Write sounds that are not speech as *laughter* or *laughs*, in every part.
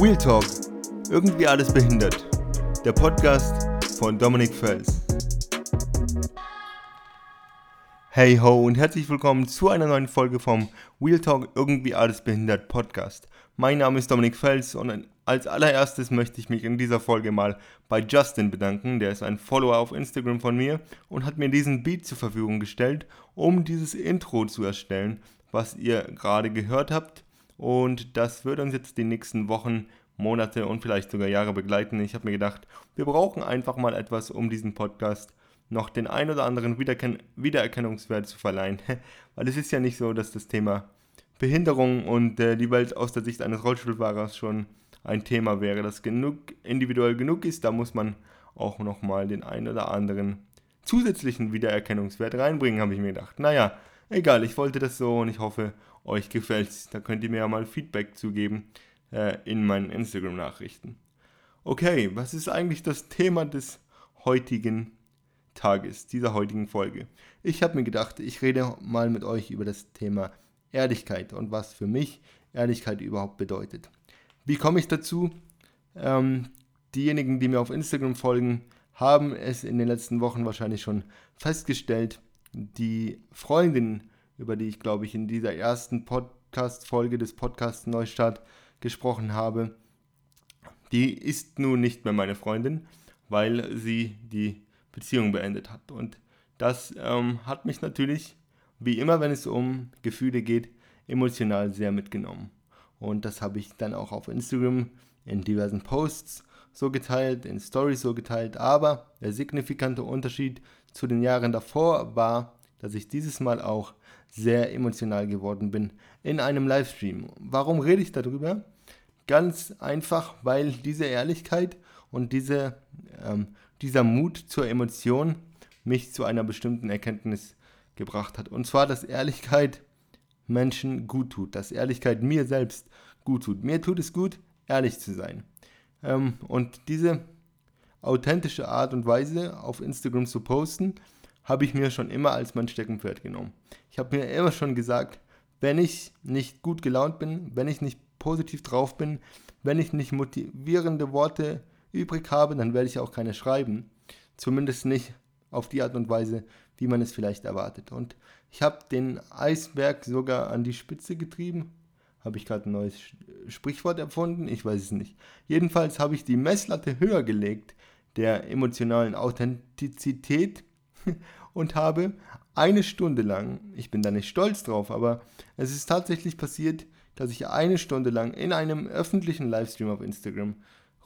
Real Talk. Irgendwie alles behindert. Der Podcast von Dominik Fels. Hey ho und herzlich willkommen zu einer neuen Folge vom Real Talk Irgendwie alles behindert Podcast. Mein Name ist Dominik Fels und als allererstes möchte ich mich in dieser Folge mal bei Justin bedanken. Der ist ein Follower auf Instagram von mir und hat mir diesen Beat zur Verfügung gestellt, um dieses Intro zu erstellen, was ihr gerade gehört habt. Und das wird uns jetzt die nächsten Wochen, Monate und vielleicht sogar Jahre begleiten. Ich habe mir gedacht, wir brauchen einfach mal etwas, um diesen Podcast noch den ein oder anderen Wiedererken Wiedererkennungswert zu verleihen. *laughs* Weil es ist ja nicht so, dass das Thema Behinderung und äh, die Welt aus der Sicht eines Rollstuhlfahrers schon ein Thema wäre, das genug individuell genug ist. Da muss man auch nochmal den ein oder anderen zusätzlichen Wiedererkennungswert reinbringen, habe ich mir gedacht. Naja, egal, ich wollte das so und ich hoffe, euch gefällt's. Da könnt ihr mir ja mal Feedback zugeben äh, in meinen Instagram-Nachrichten. Okay, was ist eigentlich das Thema des heutigen Tages, dieser heutigen Folge? Ich habe mir gedacht, ich rede mal mit euch über das Thema Ehrlichkeit und was für mich Ehrlichkeit überhaupt bedeutet. Wie komme ich dazu? Ähm, diejenigen, die mir auf Instagram folgen, haben es in den letzten Wochen wahrscheinlich schon festgestellt. Die Freundin über die ich, glaube ich, in dieser ersten Podcast-Folge des Podcasts Neustart gesprochen habe, die ist nun nicht mehr meine Freundin, weil sie die Beziehung beendet hat. Und das ähm, hat mich natürlich, wie immer, wenn es um Gefühle geht, emotional sehr mitgenommen. Und das habe ich dann auch auf Instagram in diversen Posts so geteilt, in Stories so geteilt. Aber der signifikante Unterschied zu den Jahren davor war, dass ich dieses Mal auch sehr emotional geworden bin in einem Livestream. Warum rede ich darüber? Ganz einfach, weil diese Ehrlichkeit und diese, ähm, dieser Mut zur Emotion mich zu einer bestimmten Erkenntnis gebracht hat. Und zwar, dass Ehrlichkeit Menschen gut tut, dass Ehrlichkeit mir selbst gut tut. Mir tut es gut, ehrlich zu sein. Ähm, und diese authentische Art und Weise auf Instagram zu posten, habe ich mir schon immer als mein Steckenpferd genommen. Ich habe mir immer schon gesagt, wenn ich nicht gut gelaunt bin, wenn ich nicht positiv drauf bin, wenn ich nicht motivierende Worte übrig habe, dann werde ich auch keine schreiben. Zumindest nicht auf die Art und Weise, wie man es vielleicht erwartet. Und ich habe den Eisberg sogar an die Spitze getrieben. Habe ich gerade ein neues Sprichwort erfunden? Ich weiß es nicht. Jedenfalls habe ich die Messlatte höher gelegt der emotionalen Authentizität *laughs* und habe eine Stunde lang, ich bin da nicht stolz drauf, aber es ist tatsächlich passiert, dass ich eine Stunde lang in einem öffentlichen Livestream auf Instagram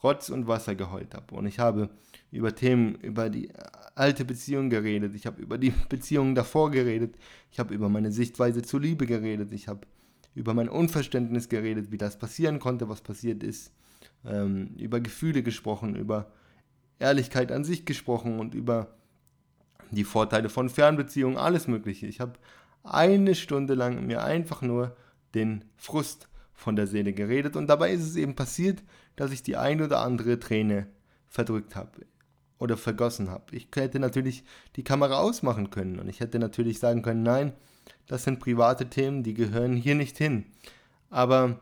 Rotz und Wasser geheult habe. Und ich habe über Themen, über die alte Beziehung geredet, ich habe über die *laughs* Beziehungen davor geredet, ich habe über meine Sichtweise zur Liebe geredet, ich habe über mein Unverständnis geredet, wie das passieren konnte, was passiert ist, ähm, über Gefühle gesprochen, über Ehrlichkeit an sich gesprochen und über die Vorteile von Fernbeziehungen, alles Mögliche. Ich habe eine Stunde lang mir einfach nur den Frust von der Seele geredet und dabei ist es eben passiert, dass ich die ein oder andere Träne verdrückt habe oder vergossen habe. Ich hätte natürlich die Kamera ausmachen können und ich hätte natürlich sagen können, nein, das sind private Themen, die gehören hier nicht hin. Aber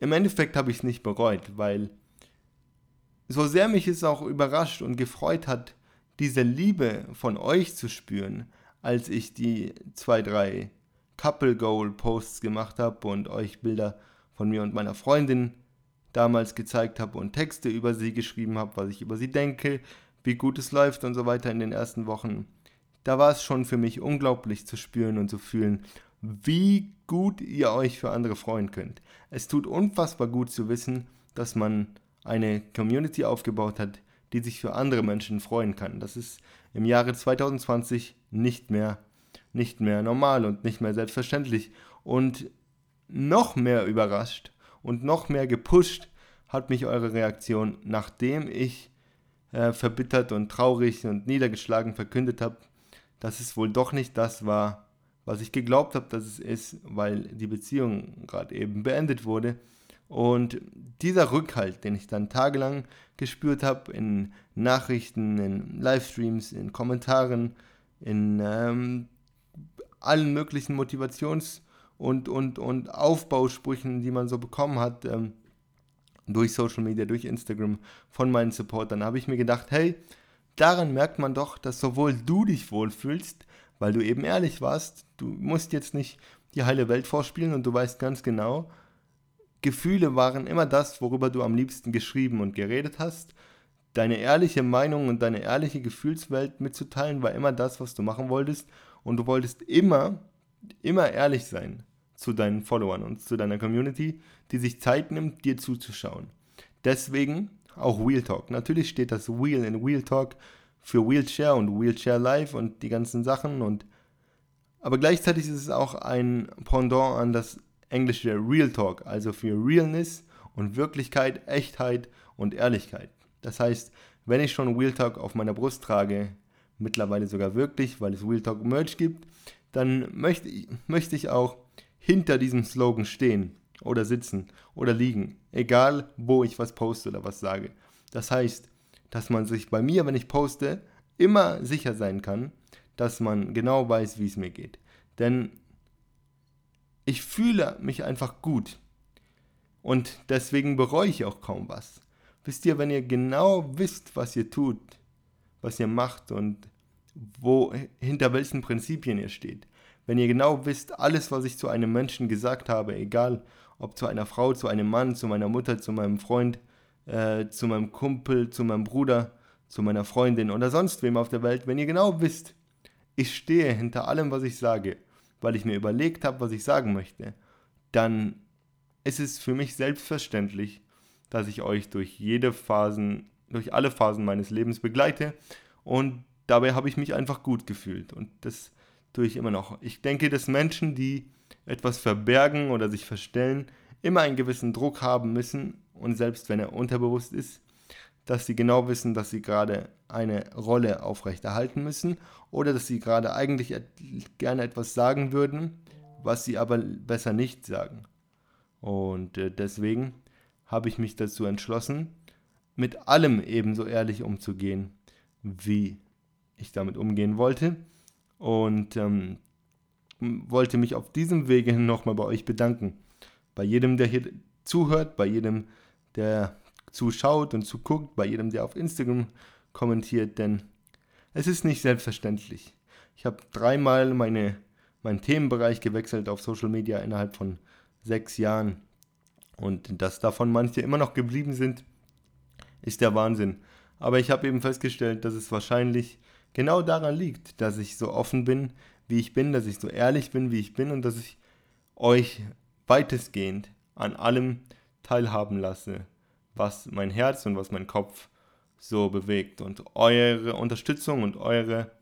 im Endeffekt habe ich es nicht bereut, weil so sehr mich es auch überrascht und gefreut hat, diese Liebe von euch zu spüren, als ich die zwei, drei Couple Goal Posts gemacht habe und euch Bilder von mir und meiner Freundin damals gezeigt habe und Texte über sie geschrieben habe, was ich über sie denke, wie gut es läuft und so weiter in den ersten Wochen. Da war es schon für mich unglaublich zu spüren und zu fühlen, wie gut ihr euch für andere freuen könnt. Es tut unfassbar gut zu wissen, dass man eine Community aufgebaut hat, die sich für andere Menschen freuen kann. Das ist im Jahre 2020 nicht mehr, nicht mehr normal und nicht mehr selbstverständlich. Und noch mehr überrascht und noch mehr gepusht hat mich eure Reaktion, nachdem ich äh, verbittert und traurig und niedergeschlagen verkündet habe, dass es wohl doch nicht das war, was ich geglaubt habe, dass es ist, weil die Beziehung gerade eben beendet wurde und dieser Rückhalt, den ich dann tagelang gespürt habe, in Nachrichten, in Livestreams, in Kommentaren, in ähm, allen möglichen Motivations- und, und, und Aufbausprüchen, die man so bekommen hat, ähm, durch Social Media, durch Instagram von meinen Supportern, habe ich mir gedacht, hey, daran merkt man doch, dass sowohl du dich wohlfühlst, weil du eben ehrlich warst, du musst jetzt nicht die heile Welt vorspielen und du weißt ganz genau, Gefühle waren immer das, worüber du am liebsten geschrieben und geredet hast. Deine ehrliche Meinung und deine ehrliche Gefühlswelt mitzuteilen war immer das, was du machen wolltest. Und du wolltest immer, immer ehrlich sein zu deinen Followern und zu deiner Community, die sich Zeit nimmt, dir zuzuschauen. Deswegen auch Wheel Talk. Natürlich steht das Wheel in Wheel Talk für Wheelchair und Wheelchair Live und die ganzen Sachen und aber gleichzeitig ist es auch ein Pendant an das englische Real Talk, also für Realness und Wirklichkeit, Echtheit und Ehrlichkeit. Das heißt, wenn ich schon Real Talk auf meiner Brust trage, mittlerweile sogar wirklich, weil es Real Talk Merch gibt, dann möchte ich, möchte ich auch hinter diesem Slogan stehen oder sitzen oder liegen, egal wo ich was poste oder was sage. Das heißt, dass man sich bei mir, wenn ich poste, immer sicher sein kann, dass man genau weiß, wie es mir geht. Denn ich fühle mich einfach gut. Und deswegen bereue ich auch kaum was. Wisst ihr, wenn ihr genau wisst, was ihr tut, was ihr macht und wo, hinter welchen Prinzipien ihr steht, wenn ihr genau wisst, alles, was ich zu einem Menschen gesagt habe, egal ob zu einer Frau, zu einem Mann, zu meiner Mutter, zu meinem Freund, äh, zu meinem Kumpel, zu meinem Bruder, zu meiner Freundin oder sonst wem auf der Welt, wenn ihr genau wisst, ich stehe hinter allem, was ich sage weil ich mir überlegt habe, was ich sagen möchte, dann ist es für mich selbstverständlich, dass ich euch durch jede Phasen, durch alle Phasen meines Lebens begleite und dabei habe ich mich einfach gut gefühlt und das tue ich immer noch. Ich denke, dass Menschen, die etwas verbergen oder sich verstellen, immer einen gewissen Druck haben müssen und selbst wenn er unterbewusst ist, dass sie genau wissen, dass sie gerade eine Rolle aufrechterhalten müssen oder dass sie gerade eigentlich gerne etwas sagen würden, was sie aber besser nicht sagen. Und äh, deswegen habe ich mich dazu entschlossen, mit allem ebenso ehrlich umzugehen, wie ich damit umgehen wollte. Und ähm, wollte mich auf diesem Wege nochmal bei euch bedanken. Bei jedem, der hier zuhört, bei jedem, der zuschaut und zuguckt, bei jedem, der auf Instagram kommentiert, denn es ist nicht selbstverständlich. Ich habe dreimal meine, meinen Themenbereich gewechselt auf Social Media innerhalb von sechs Jahren. Und dass davon manche immer noch geblieben sind, ist der Wahnsinn. Aber ich habe eben festgestellt, dass es wahrscheinlich genau daran liegt, dass ich so offen bin, wie ich bin, dass ich so ehrlich bin, wie ich bin und dass ich euch weitestgehend an allem teilhaben lasse, was mein Herz und was mein Kopf so bewegt. Und eure Unterstützung und eure,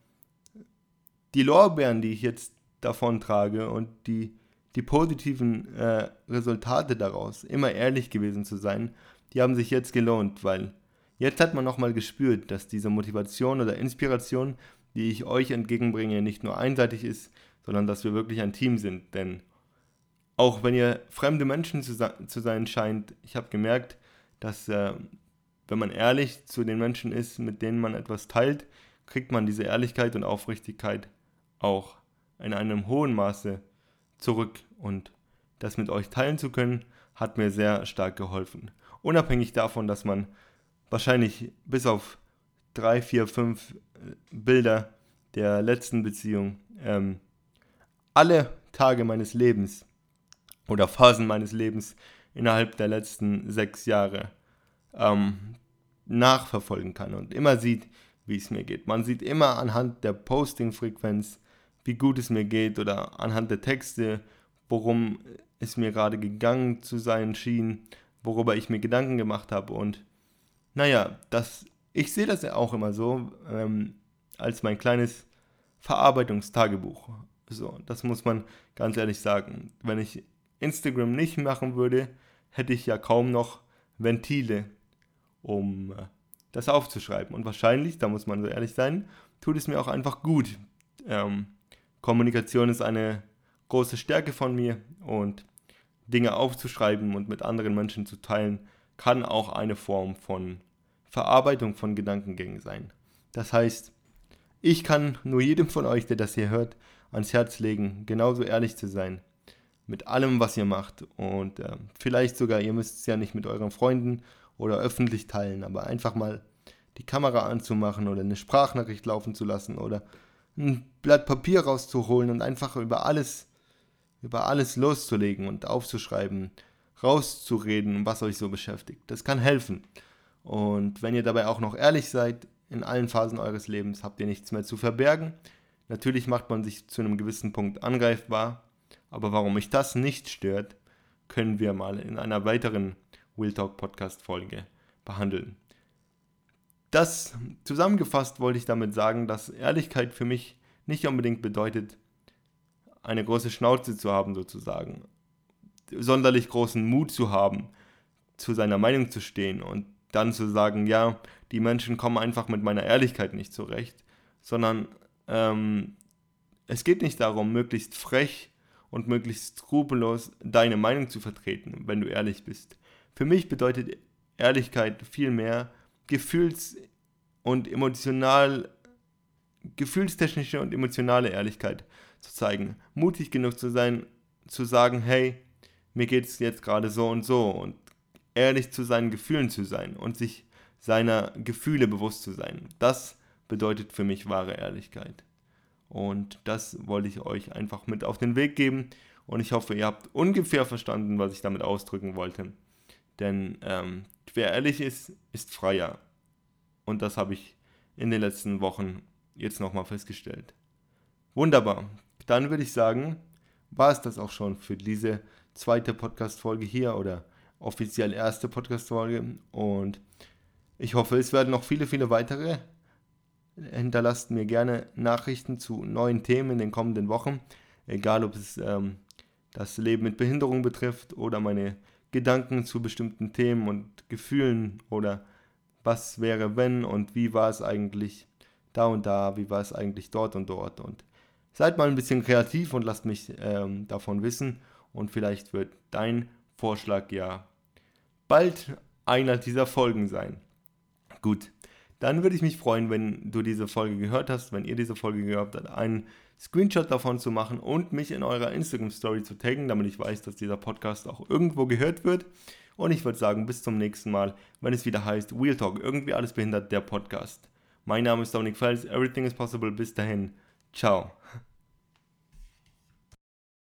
die Lorbeeren, die ich jetzt davon trage und die, die positiven äh, Resultate daraus, immer ehrlich gewesen zu sein, die haben sich jetzt gelohnt, weil jetzt hat man nochmal gespürt, dass diese Motivation oder Inspiration, die ich euch entgegenbringe, nicht nur einseitig ist, sondern dass wir wirklich ein Team sind. Denn auch wenn ihr fremde Menschen zu, zu sein scheint, ich habe gemerkt, dass äh, wenn man ehrlich zu den Menschen ist, mit denen man etwas teilt, kriegt man diese Ehrlichkeit und Aufrichtigkeit auch in einem hohen Maße zurück. Und das mit euch teilen zu können, hat mir sehr stark geholfen. Unabhängig davon, dass man wahrscheinlich bis auf drei, vier, fünf äh, Bilder der letzten Beziehung ähm, alle Tage meines Lebens oder Phasen meines Lebens innerhalb der letzten sechs Jahre ähm, nachverfolgen kann und immer sieht, wie es mir geht. Man sieht immer anhand der Posting-Frequenz, wie gut es mir geht oder anhand der Texte, worum es mir gerade gegangen zu sein schien, worüber ich mir Gedanken gemacht habe. Und naja, das, ich sehe das ja auch immer so ähm, als mein kleines Verarbeitungstagebuch. So, das muss man ganz ehrlich sagen. Wenn ich Instagram nicht machen würde, hätte ich ja kaum noch Ventile, um äh, das aufzuschreiben. Und wahrscheinlich, da muss man so ehrlich sein, tut es mir auch einfach gut. Ähm, Kommunikation ist eine große Stärke von mir und Dinge aufzuschreiben und mit anderen Menschen zu teilen, kann auch eine Form von Verarbeitung von Gedankengängen sein. Das heißt, ich kann nur jedem von euch, der das hier hört, ans Herz legen, genauso ehrlich zu sein mit allem, was ihr macht. Und äh, vielleicht sogar, ihr müsst es ja nicht mit euren Freunden oder öffentlich teilen, aber einfach mal die Kamera anzumachen oder eine Sprachnachricht laufen zu lassen oder ein Blatt Papier rauszuholen und einfach über alles, über alles loszulegen und aufzuschreiben, rauszureden, was euch so beschäftigt. Das kann helfen. Und wenn ihr dabei auch noch ehrlich seid, in allen Phasen eures Lebens habt ihr nichts mehr zu verbergen. Natürlich macht man sich zu einem gewissen Punkt angreifbar, aber warum mich das nicht stört, können wir mal in einer weiteren Will Talk Podcast Folge behandeln. Das zusammengefasst wollte ich damit sagen, dass Ehrlichkeit für mich nicht unbedingt bedeutet, eine große Schnauze zu haben sozusagen, sonderlich großen Mut zu haben, zu seiner Meinung zu stehen und dann zu sagen, ja, die Menschen kommen einfach mit meiner Ehrlichkeit nicht zurecht, sondern ähm, es geht nicht darum, möglichst frech und möglichst skrupellos deine Meinung zu vertreten, wenn du ehrlich bist. Für mich bedeutet Ehrlichkeit vielmehr gefühls- und emotional, gefühlstechnische und emotionale Ehrlichkeit zu zeigen. Mutig genug zu sein, zu sagen, hey, mir geht es jetzt gerade so und so und ehrlich zu seinen Gefühlen zu sein und sich seiner Gefühle bewusst zu sein. Das bedeutet für mich wahre Ehrlichkeit. Und das wollte ich euch einfach mit auf den Weg geben. Und ich hoffe, ihr habt ungefähr verstanden, was ich damit ausdrücken wollte. Denn ähm, wer ehrlich ist, ist freier. Und das habe ich in den letzten Wochen jetzt nochmal festgestellt. Wunderbar. Dann würde ich sagen, war es das auch schon für diese zweite Podcast-Folge hier oder offiziell erste Podcast-Folge. Und ich hoffe, es werden noch viele, viele weitere. Hinterlasst mir gerne Nachrichten zu neuen Themen in den kommenden Wochen. Egal, ob es ähm, das Leben mit Behinderung betrifft oder meine Gedanken zu bestimmten Themen und Gefühlen oder was wäre wenn und wie war es eigentlich da und da, wie war es eigentlich dort und dort. Und seid mal ein bisschen kreativ und lasst mich ähm, davon wissen und vielleicht wird dein Vorschlag ja bald einer dieser Folgen sein. Gut, dann würde ich mich freuen, wenn du diese Folge gehört hast, wenn ihr diese Folge gehört habt, einen Screenshot davon zu machen und mich in eurer Instagram Story zu taggen, damit ich weiß, dass dieser Podcast auch irgendwo gehört wird. Und ich würde sagen, bis zum nächsten Mal, wenn es wieder heißt Wheel Talk, irgendwie alles behindert, der Podcast. Mein Name ist Dominik Fels, Everything is Possible. Bis dahin, ciao.